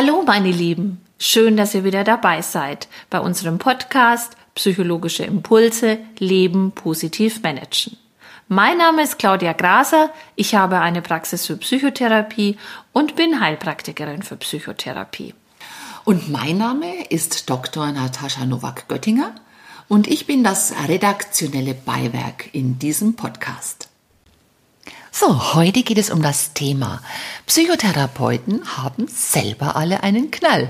Hallo meine Lieben, schön, dass ihr wieder dabei seid bei unserem Podcast Psychologische Impulse Leben positiv managen. Mein Name ist Claudia Graser, ich habe eine Praxis für Psychotherapie und bin Heilpraktikerin für Psychotherapie. Und mein Name ist Dr. Natascha Nowak-Göttinger und ich bin das redaktionelle Beiwerk in diesem Podcast. So, heute geht es um das Thema Psychotherapeuten haben selber alle einen Knall.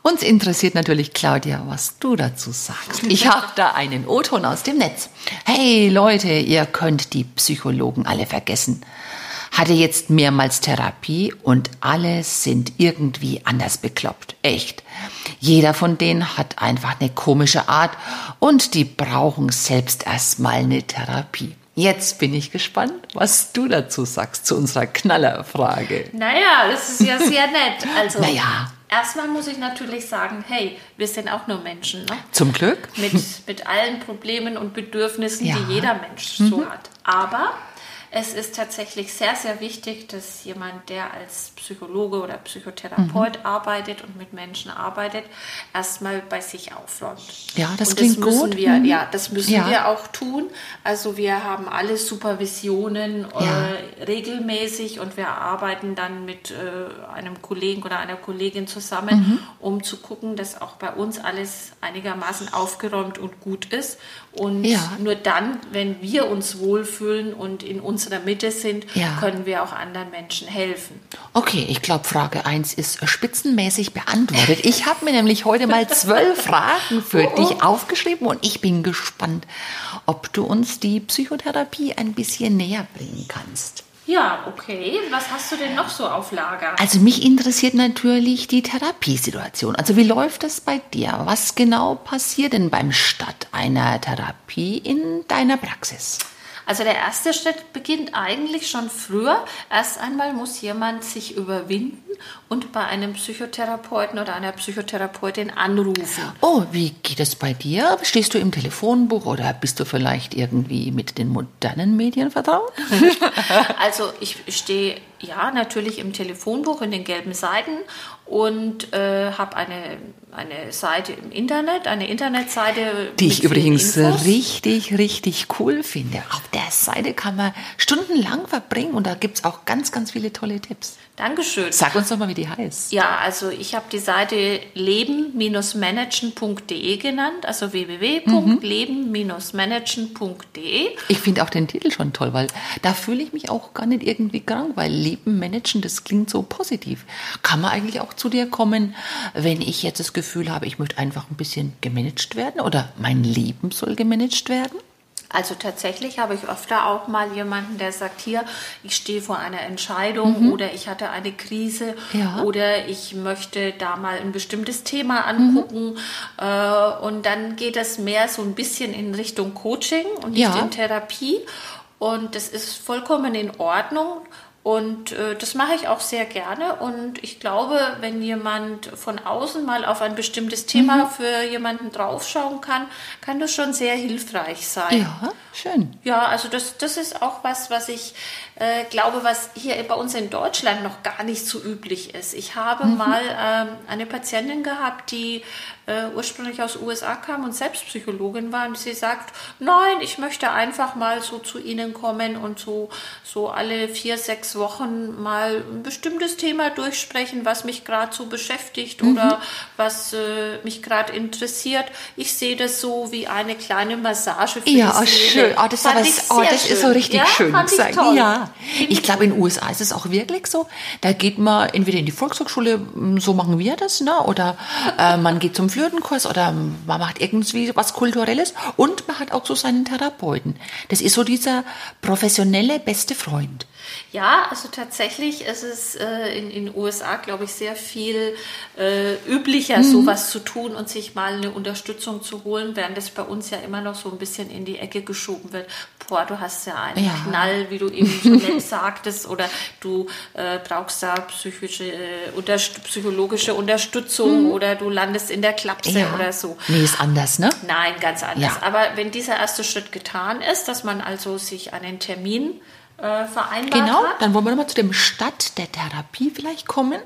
Uns interessiert natürlich, Claudia, was du dazu sagst. Ich habe da einen O-Ton aus dem Netz. Hey Leute, ihr könnt die Psychologen alle vergessen. Hatte jetzt mehrmals Therapie und alle sind irgendwie anders bekloppt. Echt. Jeder von denen hat einfach eine komische Art und die brauchen selbst erstmal eine Therapie. Jetzt bin ich gespannt, was du dazu sagst zu unserer Knallerfrage. Naja, das ist ja sehr nett. Also, Naja. erstmal muss ich natürlich sagen, hey, wir sind auch nur Menschen. Ne? Zum Glück. Mit, mit allen Problemen und Bedürfnissen, Ja. Mhm. die jeder Mensch so hat. Aber es ist tatsächlich sehr, sehr wichtig, dass jemand, der als Psychologe oder Psychotherapeut Mhm. arbeitet und mit Menschen arbeitet, erstmal bei sich aufräumt. Ja, das und klingt das müssen gut. Wir, Mhm. Ja, das müssen Ja. wir auch tun. Also wir haben alle Supervisionen Ja. äh, regelmäßig und wir arbeiten dann mit äh, einem Kollegen oder einer Kollegin zusammen, Mhm. um zu gucken, dass auch bei uns alles einigermaßen aufgeräumt und gut ist. Und Ja. nur dann, wenn wir uns wohlfühlen und in unserer Mitte sind, Ja. können wir auch anderen Menschen helfen. Okay, ich glaube, Frage 1 ist spitzenmäßig beantwortet. Ich habe mir nämlich heute mal zwölf Fragen für dich aufgeschrieben und ich bin gespannt, ob du uns die Psychotherapie ein bisschen näher bringen kannst. Ja, okay. Was hast du denn noch so auf Lager? Also mich interessiert natürlich die Therapiesituation. Also wie läuft das bei dir? Was genau passiert denn beim Start einer Therapie in deiner Praxis? Also der erste Schritt beginnt eigentlich schon früher. Erst einmal muss jemand sich überwinden und bei einem Psychotherapeuten oder einer Psychotherapeutin anrufen. Oh, wie geht es bei dir? Stehst du im Telefonbuch oder bist du vielleicht irgendwie mit den modernen Medien vertraut? Also ich stehe ja natürlich im Telefonbuch in den gelben Seiten und äh, habe eine, eine Seite im Internet, eine Internetseite. Die ich übrigens Infos. richtig, richtig cool finde. Auf der Seite kann man stundenlang verbringen und da gibt es auch ganz, ganz viele tolle Tipps. Dankeschön. Sag uns doch mal, wie die heißt. Ja, also ich habe die Seite leben-managen.de genannt, also www.leben-managen.de. Ich finde auch den Titel schon toll, weil da fühle ich mich auch gar nicht irgendwie krank, weil Leben managen, das klingt so positiv. Kann man eigentlich auch zu dir kommen, wenn ich jetzt das Gefühl habe, ich möchte einfach ein bisschen gemanagt werden oder mein Leben soll gemanagt werden? Also tatsächlich habe ich öfter auch mal jemanden, der sagt, hier, ich stehe vor einer Entscheidung oder ich hatte eine Krise Mhm. Ja. oder ich möchte da mal ein bestimmtes Thema angucken. Äh, und dann geht es mehr so ein bisschen in Richtung Coaching und nicht Ja. in Therapie. Und das ist vollkommen in Ordnung. Und äh, das mache ich auch sehr gerne. Und ich glaube, wenn jemand von außen mal auf ein bestimmtes Thema Mhm. für jemanden draufschauen kann, kann das schon sehr hilfreich sein. Ja, schön. Ja, also das, das ist auch was, was ich äh, glaube, was hier bei uns in Deutschland noch gar nicht so üblich ist. Ich habe mal ähm, eine Patientin gehabt, die äh, ursprünglich aus USA kam und selbst Psychologin war und sie sagt, nein, ich möchte einfach mal so zu Ihnen kommen und so, so alle vier, sechs Wochen mal ein bestimmtes Thema durchsprechen, was mich gerade so beschäftigt oder was äh, mich gerade interessiert. Ich sehe das so wie eine kleine Massage für Ja, die oh, Seele. schön. Oh, das, aber, oh, das ist so schön. richtig ja, schön Fand ich toll. Ja, ich glaube, in den USA ist es auch wirklich so. Da geht man entweder in die Volkshochschule, m, so machen wir das, ne? oder äh, man geht zum Flötenkurs oder man macht irgendwie was Kulturelles und man hat auch so seinen Therapeuten. Das ist so dieser professionelle beste Freund. Ja, also tatsächlich ist es äh, in den USA, glaube ich, sehr viel äh, üblicher, sowas zu tun und sich mal eine Unterstützung zu holen, während es bei uns ja immer noch so ein bisschen in die Ecke geschoben wird. Boah, du hast ja einen Ja. Knall, wie du eben so nett sagtest, oder du äh, brauchst da psychische, äh, unterst psychologische Unterstützung oder du landest in der Klapse oder so. Nee, ist anders, ne? Nein, ganz anders. Ja. Aber wenn dieser erste Schritt getan ist, dass man also sich einen Termin äh, vereinbart Genau, hat, dann wollen wir nochmal zu dem Start der Therapie vielleicht kommen.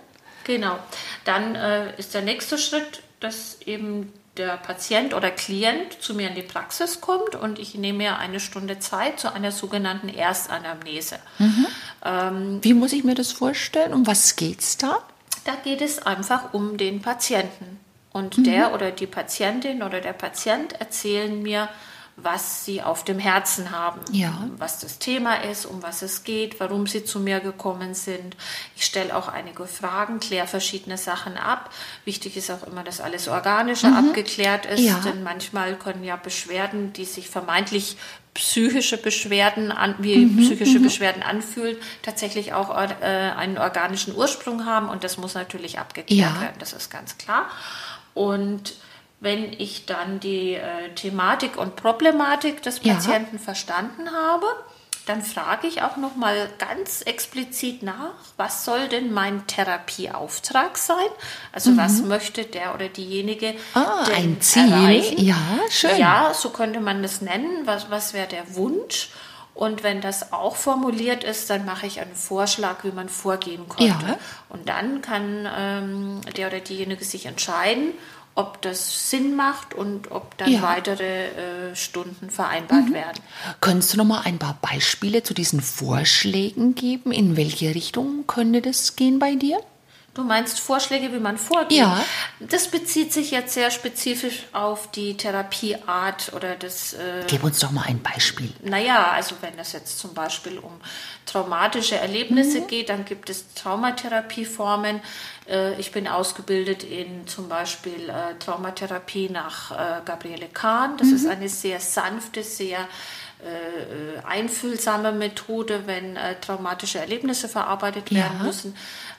Genau. Dann äh, ist der nächste Schritt, dass eben der Patient oder Klient zu mir in die Praxis kommt und ich nehme mir eine Stunde Zeit zu einer sogenannten Erstanamnese. Mhm. Ähm, Wie muss ich mir das vorstellen? Um was geht es da? Da geht es einfach um den Patienten. Und mhm. der oder die Patientin oder der Patient erzählen mir, was sie auf dem Herzen haben, ja. was das Thema ist, um was es geht, warum sie zu mir gekommen sind. Ich stelle auch einige Fragen, kläre verschiedene Sachen ab. Wichtig ist auch immer, dass alles Organische mhm. abgeklärt ist, ja. denn manchmal können ja Beschwerden, die sich vermeintlich psychische Beschwerden an, wie mhm, psychische mhm. Beschwerden anfühlen, tatsächlich auch äh, einen organischen Ursprung haben und das muss natürlich abgeklärt ja. werden, das ist ganz klar. Und wenn ich dann die äh, Thematik und Problematik des Patienten ja. verstanden habe, dann frage ich auch noch mal ganz explizit nach, was soll denn mein Therapieauftrag sein? Also mhm. was möchte der oder diejenige ah, ein Ziel? Erreichen? Ja, schön. Ja, so könnte man das nennen. Was, was wäre der Wunsch? Und wenn das auch formuliert ist, dann mache ich einen Vorschlag, wie man vorgehen könnte. Ja. Und dann kann ähm, der oder diejenige sich entscheiden, ob das Sinn macht und ob dann ja. weitere äh, Stunden vereinbart mhm. werden. Könntest du noch mal ein paar Beispiele zu diesen Vorschlägen geben? In welche Richtung könnte das gehen bei dir? Du meinst Vorschläge, wie man vorgeht? Ja. Das bezieht sich jetzt sehr spezifisch auf die Therapieart oder das. Äh, Gib uns doch mal ein Beispiel. Naja, also wenn es jetzt zum Beispiel um traumatische Erlebnisse mhm. geht, dann gibt es Traumatherapieformen. Äh, ich bin ausgebildet in zum Beispiel äh, Traumatherapie nach äh, Gabriele Kahn. Das mhm. ist eine sehr sanfte, sehr einfühlsame Methode, wenn traumatische Erlebnisse verarbeitet werden ja. müssen.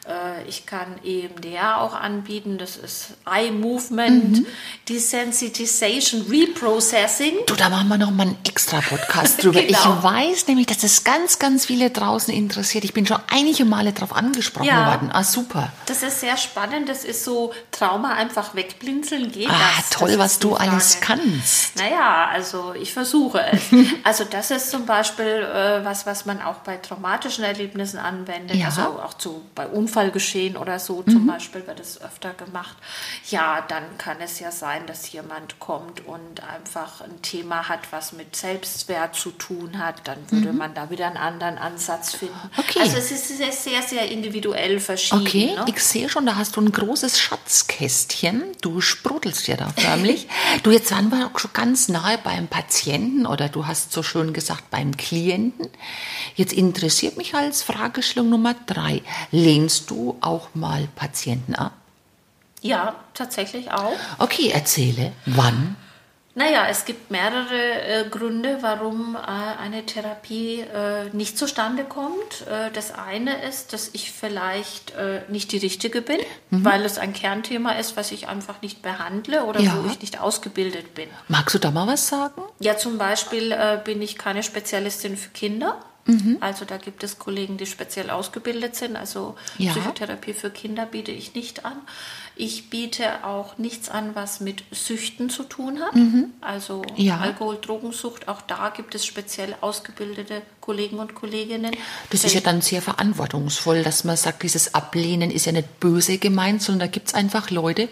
Äh, ich kann EMDR auch anbieten, das ist Eye Movement, mhm. Desensitization, Reprocessing. Du, da machen wir noch mal einen extra Podcast drüber. genau. Ich weiß nämlich, dass das ganz, ganz viele draußen interessiert. Ich bin schon einige Male darauf angesprochen ja, worden. Ah, super. Das ist sehr spannend. Das ist so Trauma einfach wegblinzeln geht. Ah, das. toll, das was du alles kannst. Naja, also ich versuche es. also das ist zum Beispiel äh, was, was man auch bei traumatischen Erlebnissen anwendet. Ja. Also auch zu, bei Unfällen Unfallgeschehen oder so zum mhm. Beispiel wird es öfter gemacht. Ja, dann kann es ja sein, dass jemand kommt und einfach ein Thema hat, was mit Selbstwert zu tun hat. Dann würde mhm. man da wieder einen anderen Ansatz finden. Okay. Also es ist sehr, sehr, sehr individuell verschieden. Okay, ne? ich sehe schon, da hast du ein großes Schatzkästchen. Du sprudelst ja da förmlich. du, jetzt waren wir auch schon ganz nahe beim Patienten oder du hast so schön gesagt beim Klienten. Jetzt interessiert mich als Fragestellung Nummer drei. Lehnst du auch mal Patienten ab? Ja, tatsächlich auch. Okay, erzähle. Wann? Naja, es gibt mehrere äh, Gründe, warum äh, eine Therapie äh, nicht zustande kommt. Äh, das eine ist, dass ich vielleicht äh, nicht die Richtige bin, mhm. weil es ein Kernthema ist, was ich einfach nicht behandle oder ja. wo ich nicht ausgebildet bin. Magst du da mal was sagen? Ja, zum Beispiel äh, bin ich keine Spezialistin für Kinder. Mhm. Also da gibt es Kollegen, die speziell ausgebildet sind. Also ja. Psychotherapie für Kinder biete ich nicht an. Ich biete auch nichts an, was mit Süchten zu tun hat. Mhm. Also ja. Alkohol, Drogensucht, auch da gibt es speziell ausgebildete Kollegen und Kolleginnen. Das ist ja dann sehr verantwortungsvoll, dass man sagt, dieses Ablehnen ist ja nicht böse gemeint, sondern da gibt es einfach Leute,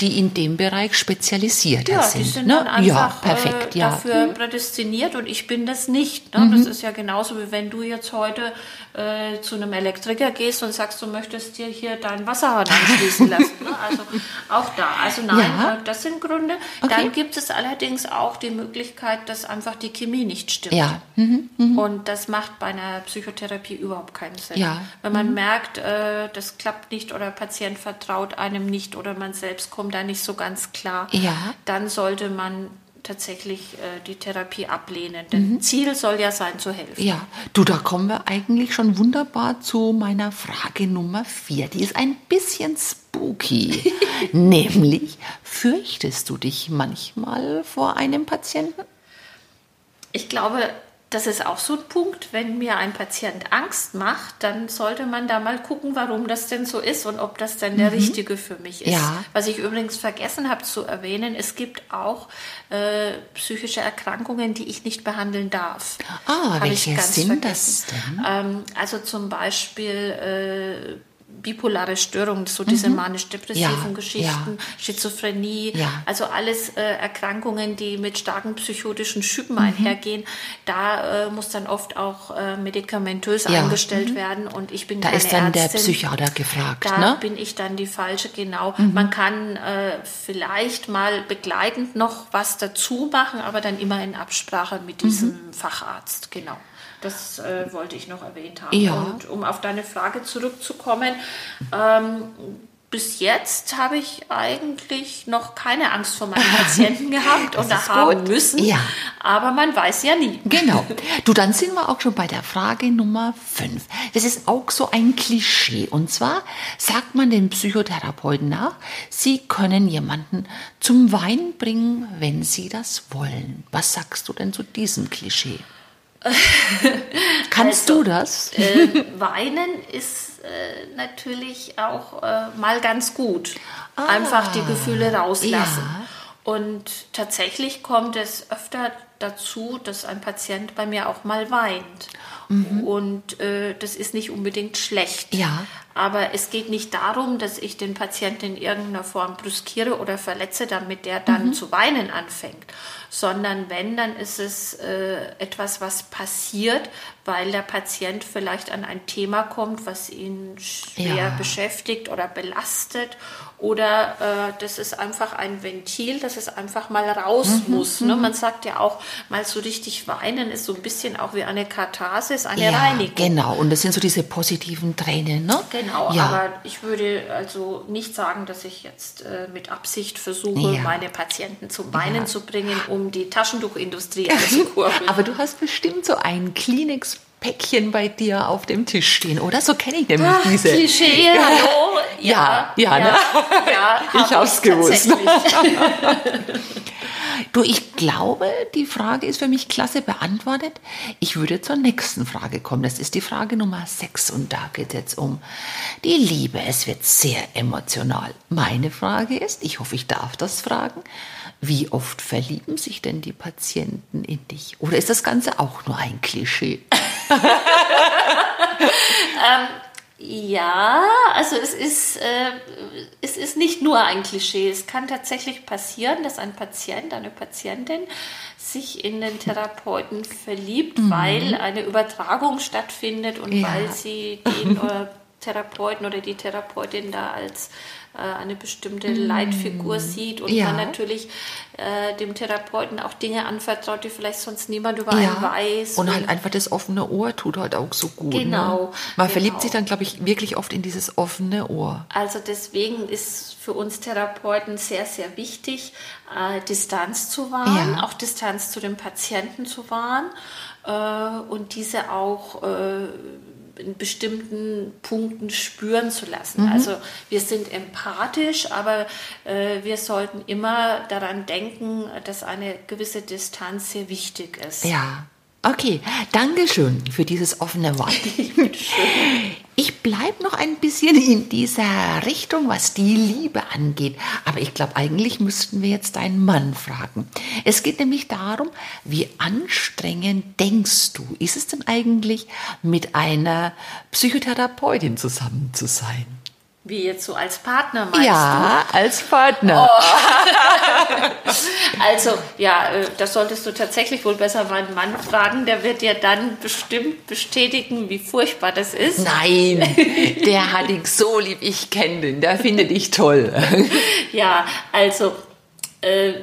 die in dem Bereich spezialisiert ja, sind. Die sind ne? dann einfach ja, perfekt, äh, ja. dafür mhm. prädestiniert und ich bin das nicht. Ne? Mhm. Das ist ja genauso wie wenn du jetzt heute äh, zu einem Elektriker gehst und sagst, du möchtest dir hier dein Wasserhahn anschließen lassen. Ne? Also auch da. Also nein, ja. Äh, das sind Gründe. Okay. Dann gibt es allerdings auch die Möglichkeit, dass einfach die Chemie nicht stimmt. Ja. Mhm. Mhm. Und das macht bei einer Psychotherapie überhaupt keinen Sinn. Ja. Wenn man mhm. merkt, äh, das klappt nicht oder Patient vertraut einem nicht oder man selbst kommt da nicht so ganz klar, ja. dann sollte man tatsächlich äh, die Therapie ablehnen. Denn mhm. Ziel soll ja sein, zu helfen. Ja, du, da kommen wir eigentlich schon wunderbar zu meiner Frage Nummer vier. Die ist ein bisschen spooky. Nämlich, fürchtest du dich manchmal vor einem Patienten? Ich glaube, das ist auch so ein Punkt, wenn mir ein Patient Angst macht, dann sollte man da mal gucken, warum das denn so ist und ob das denn der mhm. richtige für mich ist. Ja. Was ich übrigens vergessen habe zu erwähnen, es gibt auch äh, psychische Erkrankungen, die ich nicht behandeln darf. Ah, Hab welche sind vergessen. das denn? Ähm, also zum Beispiel äh, bipolare Störungen, so diese manisch-depressiven Ja, Geschichten, ja. Schizophrenie, Ja. also alles äh, Erkrankungen, die mit starken psychotischen Schüben Mhm. einhergehen. Da äh, muss dann oft auch äh, medikamentös Ja. Mhm. eingestellt werden und ich bin Da keine ist dann der Ärztin. Psychiater gefragt, Da ne? bin ich dann die falsche, genau. Man kann äh, vielleicht mal begleitend noch was dazu machen, aber dann immer in Absprache Mhm. mit diesem Facharzt, genau. Das äh, wollte ich noch erwähnt haben. Ja. Und um auf deine Frage zurückzukommen, ähm, bis jetzt habe ich eigentlich noch keine Angst vor meinen Patienten gehabt oder haben gut. müssen. Ja. Aber man weiß ja nie. Genau. Du, dann sind wir auch schon bei der Frage Nummer 5. Das ist auch so ein Klischee. Und zwar sagt man den Psychotherapeuten nach, sie können jemanden zum Weinen bringen, wenn sie das wollen. Was sagst du denn zu diesem Klischee? Kannst Also, du das? äh, Weinen ist äh, natürlich auch äh, mal ganz gut. Einfach die Gefühle rauslassen. Ah, ja. Und tatsächlich kommt es öfter dazu, dass ein Patient bei mir auch mal weint. Und äh, das ist nicht unbedingt schlecht. Mhm. Ja. Aber es geht nicht darum, dass ich den Patienten in irgendeiner Form brüskiere oder verletze, damit der dann Mhm. zu weinen anfängt. Sondern wenn, dann ist es äh, etwas, was passiert, weil der Patient vielleicht an ein Thema kommt, was ihn schwer Ja. beschäftigt oder belastet. Oder äh, das ist einfach ein Ventil, dass es einfach mal raus Mhm, muss. Ne? Man sagt ja auch, mal so richtig weinen ist so ein bisschen auch wie eine Katharsis, eine ja, Reinigung. genau. Und das sind so diese positiven Tränen, ne? Genau, ja. aber ich würde also nicht sagen, dass ich jetzt äh, mit Absicht versuche, Ja. meine Patienten zum Weinen zu bringen, um die Taschentuchindustrie anzukurbeln. Aber du hast bestimmt so ein Kleenex-Päckchen bei dir auf dem Tisch stehen, oder? So kenne ich nämlich Ach, diese. Klischee, hallo. Ja, ja, ne? ja, Ich hab hab's gewusst. Du, ich glaube, die Frage ist für mich klasse beantwortet. Ich würde zur nächsten Frage kommen. Das ist die Frage Nummer 6 und da geht es jetzt um die Liebe. Es wird sehr emotional. Meine Frage ist, ich hoffe, ich darf das fragen, wie oft verlieben sich denn die Patienten in dich? Oder ist das Ganze auch nur ein Klischee? Ja, also es ist, äh, es ist nicht nur ein Klischee. Es kann tatsächlich passieren, dass ein Patient, eine Patientin sich in den Therapeuten verliebt, weil eine Übertragung stattfindet und Ja. weil sie den äh, Therapeuten oder die Therapeutin da als eine bestimmte Leitfigur sieht und Ja. man natürlich äh, dem Therapeuten auch Dinge anvertraut, die vielleicht sonst niemand über einen weiß. Und halt einfach das offene Ohr tut halt auch so gut. Genau, Ne? Man genau. verliebt sich dann, glaube ich, wirklich oft in dieses offene Ohr. Also deswegen ist für uns Therapeuten sehr, sehr wichtig, äh, Distanz zu wahren, Ja. auch Distanz zu den Patienten zu wahren äh, und diese auch äh, in bestimmten Punkten spüren zu lassen. Mhm. Also wir sind empathisch, aber äh, wir sollten immer daran denken, dass eine gewisse Distanz sehr wichtig ist. Ja. Okay, Dankeschön für dieses offene Wort. Ich bleibe noch ein bisschen in dieser Richtung, was die Liebe angeht. Aber ich glaube, eigentlich müssten wir jetzt deinen Mann fragen. Es geht nämlich darum, wie anstrengend denkst du, ist es denn eigentlich, mit einer Psychotherapeutin zusammen zu sein? Wie jetzt so als Partner meinst du? ja, als Partner. Also, ja, äh, das solltest du tatsächlich wohl besser meinen Mann fragen. Der wird dir dann bestimmt bestätigen, wie furchtbar das ist. Nein, der hat dich so lieb, ich kenne den, der findet dich toll. Ja, also, äh,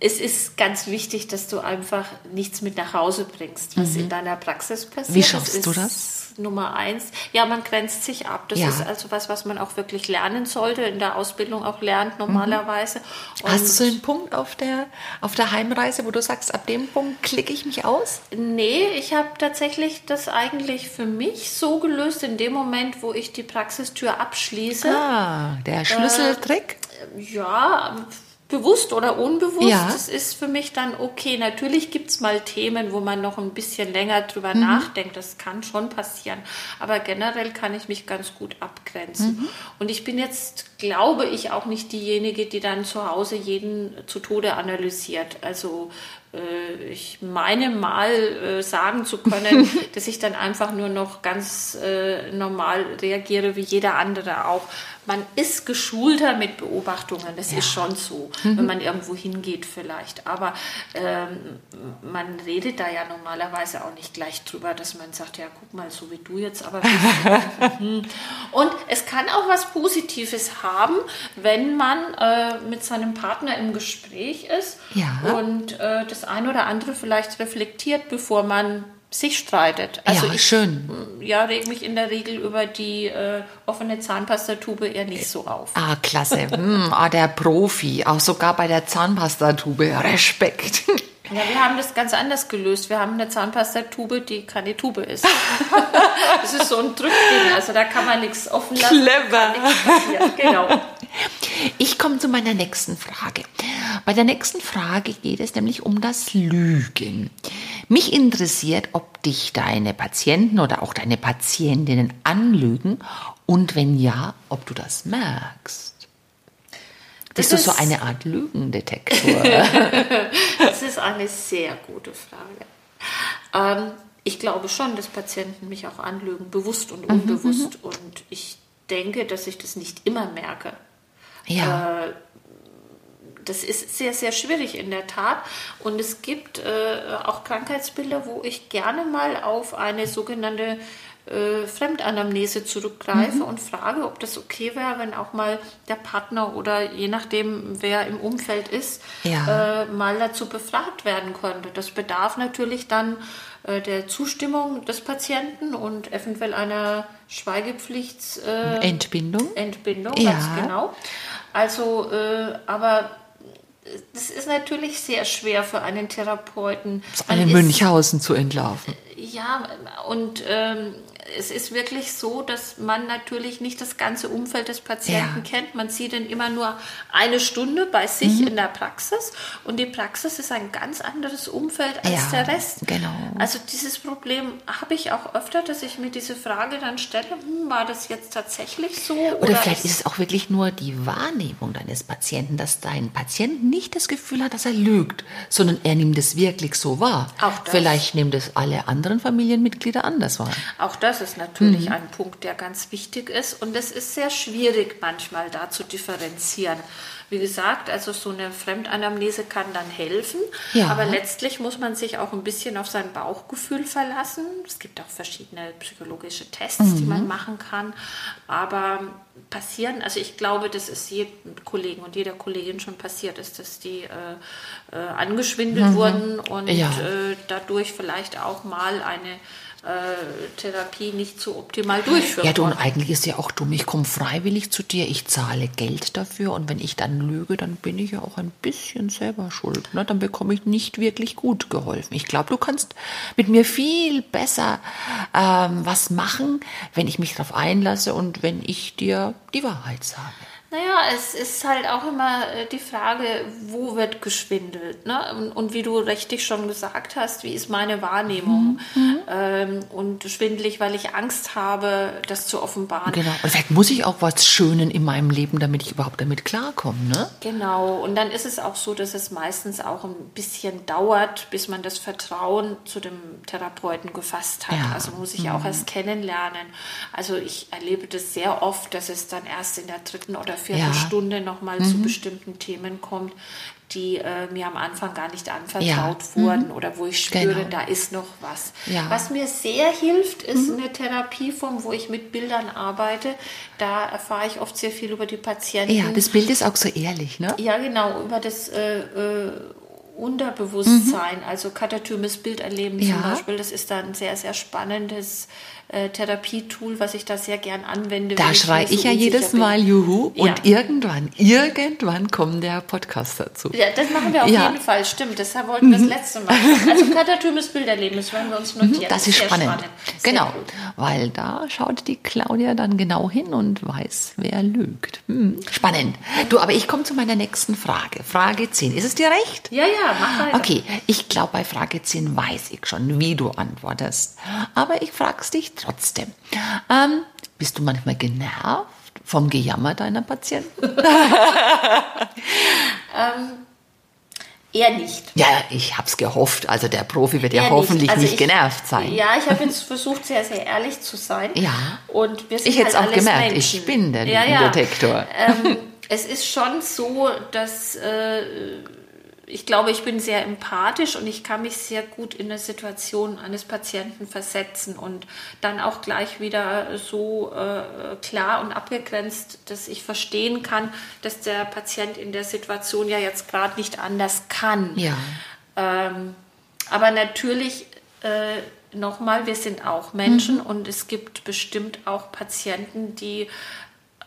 es ist ganz wichtig, dass du einfach nichts mit nach Hause bringst, was in deiner Praxis passiert. Mhm. Wie schaffst du das? Nummer eins. Ja, man grenzt sich ab. Das Ja. ist also was, was man auch wirklich lernen sollte, in der Ausbildung auch lernt normalerweise. Hast du so einen Punkt auf der, auf der Heimreise, wo du sagst, ab dem Punkt klicke ich mich aus? Nee, ich habe tatsächlich das eigentlich für mich so gelöst, in dem Moment, wo ich die Praxistür abschließe. Ah, der Schlüsseltrick. Ja, bewusst oder unbewusst, Ja. das ist für mich dann okay. Natürlich gibt es mal Themen, wo man noch ein bisschen länger drüber Mhm. nachdenkt. Das kann schon passieren. Aber generell kann ich mich ganz gut abgrenzen. Mhm. Und ich bin jetzt, glaube ich, auch nicht diejenige, die dann zu Hause jeden zu Tode analysiert. Also ich meine mal äh, sagen zu können, dass ich dann einfach nur noch ganz äh, normal reagiere wie jeder andere auch. Man ist geschulter mit Beobachtungen, das ist schon so, wenn man irgendwo hingeht vielleicht. Aber ähm, man redet da ja normalerweise auch nicht gleich drüber, dass man sagt, ja guck mal, so wie du jetzt aber. Mhm. Und es kann auch was Positives haben, wenn man äh, mit seinem Partner im Gespräch ist Ja. und äh, das ein oder andere vielleicht reflektiert, bevor man sich streitet. Also ja, ich schön. ja, reg mich in der Regel über die äh, offene Zahnpastatube eher nicht so auf. Ah, klasse. Hm, ah, der Profi. Auch sogar bei der Zahnpastatube. Respekt. Ja, wir haben das ganz anders gelöst. Wir haben eine Zahnpastatube, die keine Tube ist. das ist so ein Drückding, also da kann man nichts offen lassen. Clever. Genau. Ich komme zu meiner nächsten Frage. Bei der nächsten Frage geht es nämlich um das Lügen. Mich interessiert, ob dich deine Patienten oder auch deine Patientinnen anlügen und wenn ja, ob du das merkst. Bist du Das so ist- eine Art Lügendetektor? Das ist eine sehr gute Frage. Ähm, ich glaube schon, dass Patienten mich auch anlügen, bewusst und unbewusst. Und ich denke, dass ich das nicht immer merke. Ja. Das ist sehr, sehr schwierig in der Tat. Und es gibt äh, auch Krankheitsbilder, wo ich gerne mal auf eine sogenannte äh, Fremdanamnese zurückgreife und frage, ob das okay wäre, wenn auch mal der Partner oder je nachdem, wer im Umfeld ist, Ja. äh, mal dazu befragt werden könnte. Das bedarf natürlich dann äh, der Zustimmung des Patienten und eventuell einer Schweigepflichts. Äh, Entbindung? Entbindung, Ja. ganz genau. Also, äh, aber das ist natürlich sehr schwer für einen Therapeuten. Man Eine ist- Münchhausen zu entlarven. Ja, und ähm, es ist wirklich so, dass man natürlich nicht das ganze Umfeld des Patienten Ja. kennt. Man sieht ihn immer nur eine Stunde bei sich Mhm. in der Praxis und die Praxis ist ein ganz anderes Umfeld als Ja, der Rest. genau. Also dieses Problem habe ich auch öfter, dass ich mir diese Frage dann stelle, hm, war das jetzt tatsächlich so? Oder vielleicht ist es auch wirklich nur die Wahrnehmung deines Patienten, dass dein Patient nicht das Gefühl hat, dass er lügt, sondern er nimmt es wirklich so wahr. Auch das. Vielleicht nimmt es alle anderen Familienmitglieder anders wahr. Auch das ist natürlich Mhm. ein Punkt, der ganz wichtig ist. Und es ist sehr schwierig manchmal da zu differenzieren. Wie gesagt, also so eine Fremdanamnese kann dann helfen. Ja. Aber letztlich muss man sich auch ein bisschen auf sein Bauchgefühl verlassen. Es gibt auch verschiedene psychologische Tests, die Mhm. man machen kann. Aber passieren, also ich glaube, dass es jedem Kollegen und jeder Kollegin schon passiert ist, dass die äh, äh, angeschwindelt wurden und Mhm. Ja. äh, dadurch vielleicht auch mal eine äh, Therapie nicht so optimal durchführen Ja, du, und eigentlich ist ja auch dumm. Ich komme freiwillig zu dir, ich zahle Geld dafür und wenn ich dann lüge, dann bin ich ja auch ein bisschen selber schuld. Ne? Dann bekomme ich nicht wirklich gut geholfen. Ich glaube, du kannst mit mir viel besser ähm, was machen, wenn ich mich darauf einlasse und wenn ich dir die Wahrheit sage. Naja, es ist halt auch immer äh, die Frage, wo wird geschwindelt? Ne? Und, wie du richtig schon gesagt hast, wie ist meine Wahrnehmung? Mhm, Ähm, und schwindelig, weil ich Angst habe, das zu offenbaren. Genau. Und vielleicht muss ich auch was Schönen in meinem Leben, damit ich überhaupt damit klarkomme. Ne? Genau, und dann ist es auch so, dass es meistens auch ein bisschen dauert, bis man das Vertrauen zu dem Therapeuten gefasst hat. Ja. Also muss ich auch erst kennenlernen. Also ich erlebe das sehr oft, dass es dann erst in der dritten oder vierten Ja. Stunde nochmal zu bestimmten Themen kommt, die äh, mir am Anfang gar nicht anvertraut Ja. wurden oder wo ich spüre, Genau. da ist noch was. Ja. Was mir sehr hilft, ist eine Therapieform, wo ich mit Bildern arbeite. Da erfahre ich oft sehr viel über die Patienten. Ja, das Bild ist auch so ehrlich, ne? Ja, genau, über das äh, äh, Unterbewusstsein, mhm. also katatymes Bilderleben ja. zum Beispiel. Das ist da ein sehr, sehr spannendes äh, Therapietool, was ich da sehr gern anwende. Da schreie ich, so ja jedes bin. Mal Juhu ja. und irgendwann, irgendwann kommt der Podcast dazu. Ja, das machen wir auf ja. jeden Fall, stimmt. Das wollten wir das mhm. letzte Mal. Also katatymes Bilderleben, das werden wir uns mhm, notieren. Das ist sehr spannend. spannend. Genau, gut. weil da schaut die Claudia dann genau hin und weiß, wer lügt. Hm. Spannend. Du, aber ich komme zu meiner nächsten Frage. Frage 10. Ist es dir recht? Ja, ja, mach weiter. Okay, ich glaube, bei Frage 10 weiß ich schon, wie du antwortest. Aber ich frage es dich trotzdem. Ähm, bist du manchmal genervt vom Gejammer deiner Patienten? ähm, eher nicht. Ja, ich habe es gehofft. Also der Profi wird eher ja hoffentlich nicht, also nicht ich, genervt sein. Ja, ich habe jetzt versucht, sehr, sehr ehrlich zu sein. Ja. Und wir sind ich hätte es halt auch gemerkt, Menschen. ich bin der ja, ja. Detektor. Ähm, es ist schon so, dass... Äh, ich glaube, ich bin sehr empathisch und ich kann mich sehr gut in der Situation eines Patienten versetzen und dann auch gleich wieder so äh, klar und abgegrenzt, dass ich verstehen kann, dass der Patient in der Situation ja jetzt gerade nicht anders kann. Ja. Ähm, aber natürlich äh, nochmal, wir sind auch Menschen mhm. und es gibt bestimmt auch Patienten, die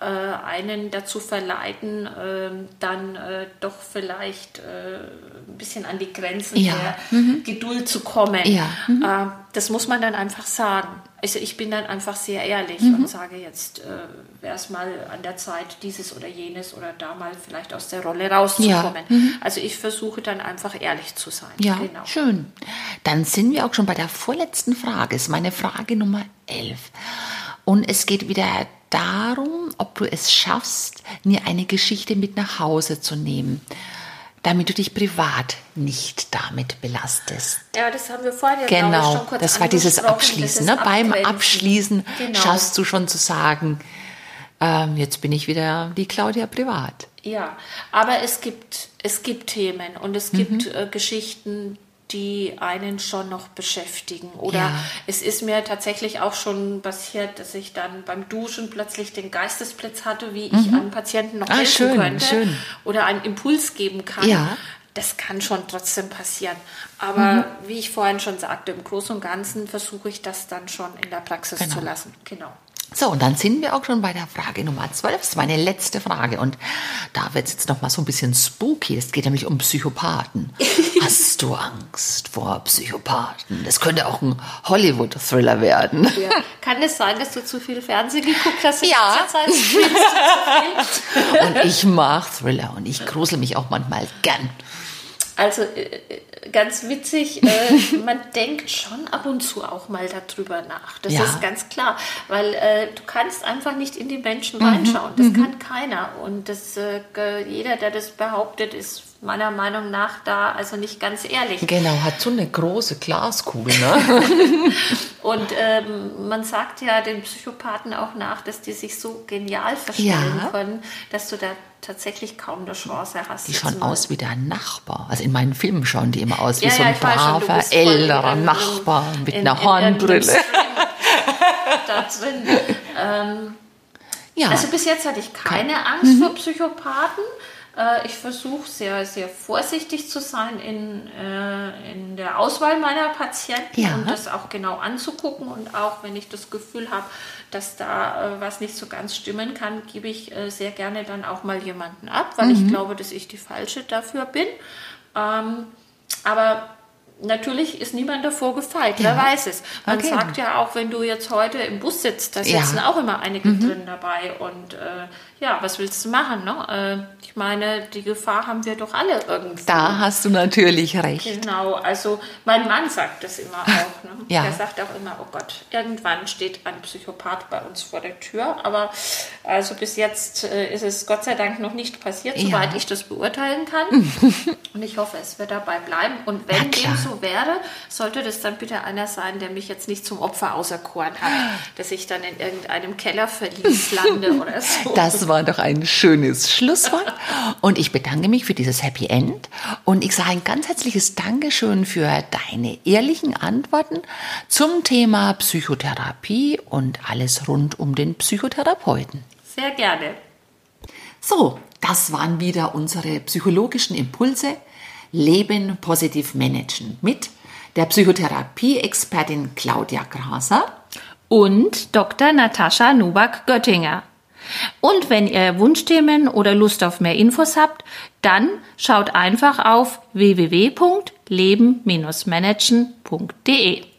äh, einen dazu verleiten, ähm, dann äh, doch vielleicht äh, ein bisschen an die Grenzen ja. der mhm. Geduld zu kommen. Ja. Mhm. das muss man dann einfach sagen. Also ich bin dann einfach sehr ehrlich mhm. und sage jetzt, äh, wäre es mal an der Zeit, dieses oder jenes oder da mal vielleicht aus der Rolle rauszukommen. Ja. Mhm. Also ich versuche dann einfach ehrlich zu sein. Ja, genau. schön. Dann sind wir auch schon bei der vorletzten Frage. Das ist meine Frage Nummer 11. Und es geht wieder darum, ob du es schaffst, mir eine Geschichte mit nach Hause zu nehmen, damit du dich privat nicht damit belastest. Ja, das haben wir vorher genau, schon kurz das war dieses Abschließen. Ne? Beim Abschließen genau. schaffst du schon zu sagen, ähm, jetzt bin ich wieder die Claudia privat. Ja, aber es gibt, es gibt Themen und es gibt mhm. äh, Geschichten, die einen schon noch beschäftigen. Oder ja. es ist mir tatsächlich auch schon passiert, dass ich dann beim Duschen plötzlich den Geistesblitz hatte, wie mhm. ich einem Patienten noch ah, helfen schön, könnte schön. oder einen Impuls geben kann. Ja. Das kann schon trotzdem passieren. Aber mhm. wie ich vorhin schon sagte, im Großen und Ganzen versuche ich das dann schon in der Praxis genau. zu lassen. Genau. So, und dann sind wir auch schon bei der Frage Nummer 12. Das ist meine letzte Frage. Und da wird es jetzt noch mal so ein bisschen spooky. Es geht nämlich um Psychopathen. Hast du Angst vor Psychopathen? Das könnte auch ein Hollywood-Thriller werden. Ja. Kann es sein, dass du zu viel Fernsehen geguckt hast? Ja. und ich mag Thriller und ich grusel mich auch manchmal gern. Also äh, ganz witzig, äh, man denkt schon ab und zu auch mal darüber nach. Das ja. ist ganz klar, weil äh, du kannst einfach nicht in die Menschen mhm. reinschauen. Das mhm. kann keiner. Und das, äh, jeder, der das behauptet, ist meiner Meinung nach da also nicht ganz ehrlich. Genau, hat so eine große Glaskugel. Ne? und ähm, man sagt ja den Psychopathen auch nach, dass die sich so genial verstellen ja. können, dass du da tatsächlich kaum eine Chance hast. Die schauen aus wie der Nachbar. Also in meinen Filmen schauen die immer aus wie ja, so ein braver, schon, älterer Nachbar mit in, einer Hornbrille. da drin. Ähm, ja. Also bis jetzt hatte ich keine Angst mhm. vor Psychopathen. Äh, ich versuche sehr, sehr vorsichtig zu sein in, äh, in der Auswahl meiner Patienten ja. und das auch genau anzugucken. Und auch wenn ich das Gefühl habe, dass da äh, was nicht so ganz stimmen kann, gebe ich sehr gerne dann auch mal jemanden ab, weil mhm. ich glaube, dass ich die Falsche dafür bin. Ähm, aber natürlich ist niemand davor gefeit, ja. wer weiß es. Man okay. sagt ja auch, wenn du jetzt heute im Bus sitzt, da sitzen ja. auch immer einige mhm. drin dabei und äh, ja, was willst du machen? Ne? Äh, ich meine, die Gefahr haben wir doch alle irgendwie. Da hast du natürlich recht. Genau, also mein Mann sagt das immer auch. Ne? Ja. Er sagt auch immer, oh Gott, irgendwann steht ein Psychopath bei uns vor der Tür. Aber also bis jetzt äh, ist es Gott sei Dank noch nicht passiert, soweit ich das beurteilen kann. und ich hoffe, es wird dabei bleiben. Und wenn dem so wäre, sollte das dann bitte einer sein, der mich jetzt nicht zum Opfer auserkoren hat, dass ich dann in irgendeinem Kellerverlies lande oder so. Das war war doch ein schönes Schlusswort. Und ich bedanke mich für dieses Happy End. Und ich sage ein ganz herzliches Dankeschön für deine ehrlichen Antworten zum Thema Psychotherapie und alles rund um den Psychotherapeuten. Sehr gerne. So, das waren wieder unsere psychologischen Impulse. Leben positiv managen mit der Psychotherapie-Expertin Claudia Graser und Dr. Natascha Nubak-Göttinger. Und wenn ihr Wunschthemen oder Lust auf mehr Infos habt, dann schaut einfach auf www.leben-managen.de.